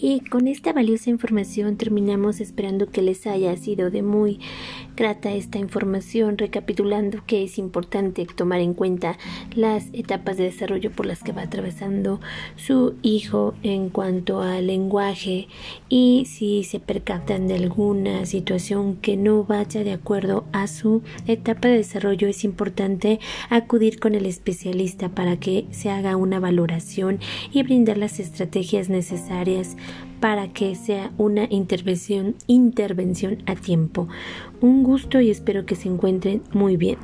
Y con esta valiosa información terminamos esperando que les haya sido de muy grata esta información, recapitulando que es importante tomar en cuenta las etapas de desarrollo por las que va atravesando su hijo en cuanto al lenguaje y si se percatan de alguna situación que no vaya de acuerdo a su etapa de desarrollo, es importante acudir con el especialista para que se haga una valoración y brindar las estrategias necesarias para que sea una intervención, intervención a tiempo. Un gusto y espero que se encuentren muy bien.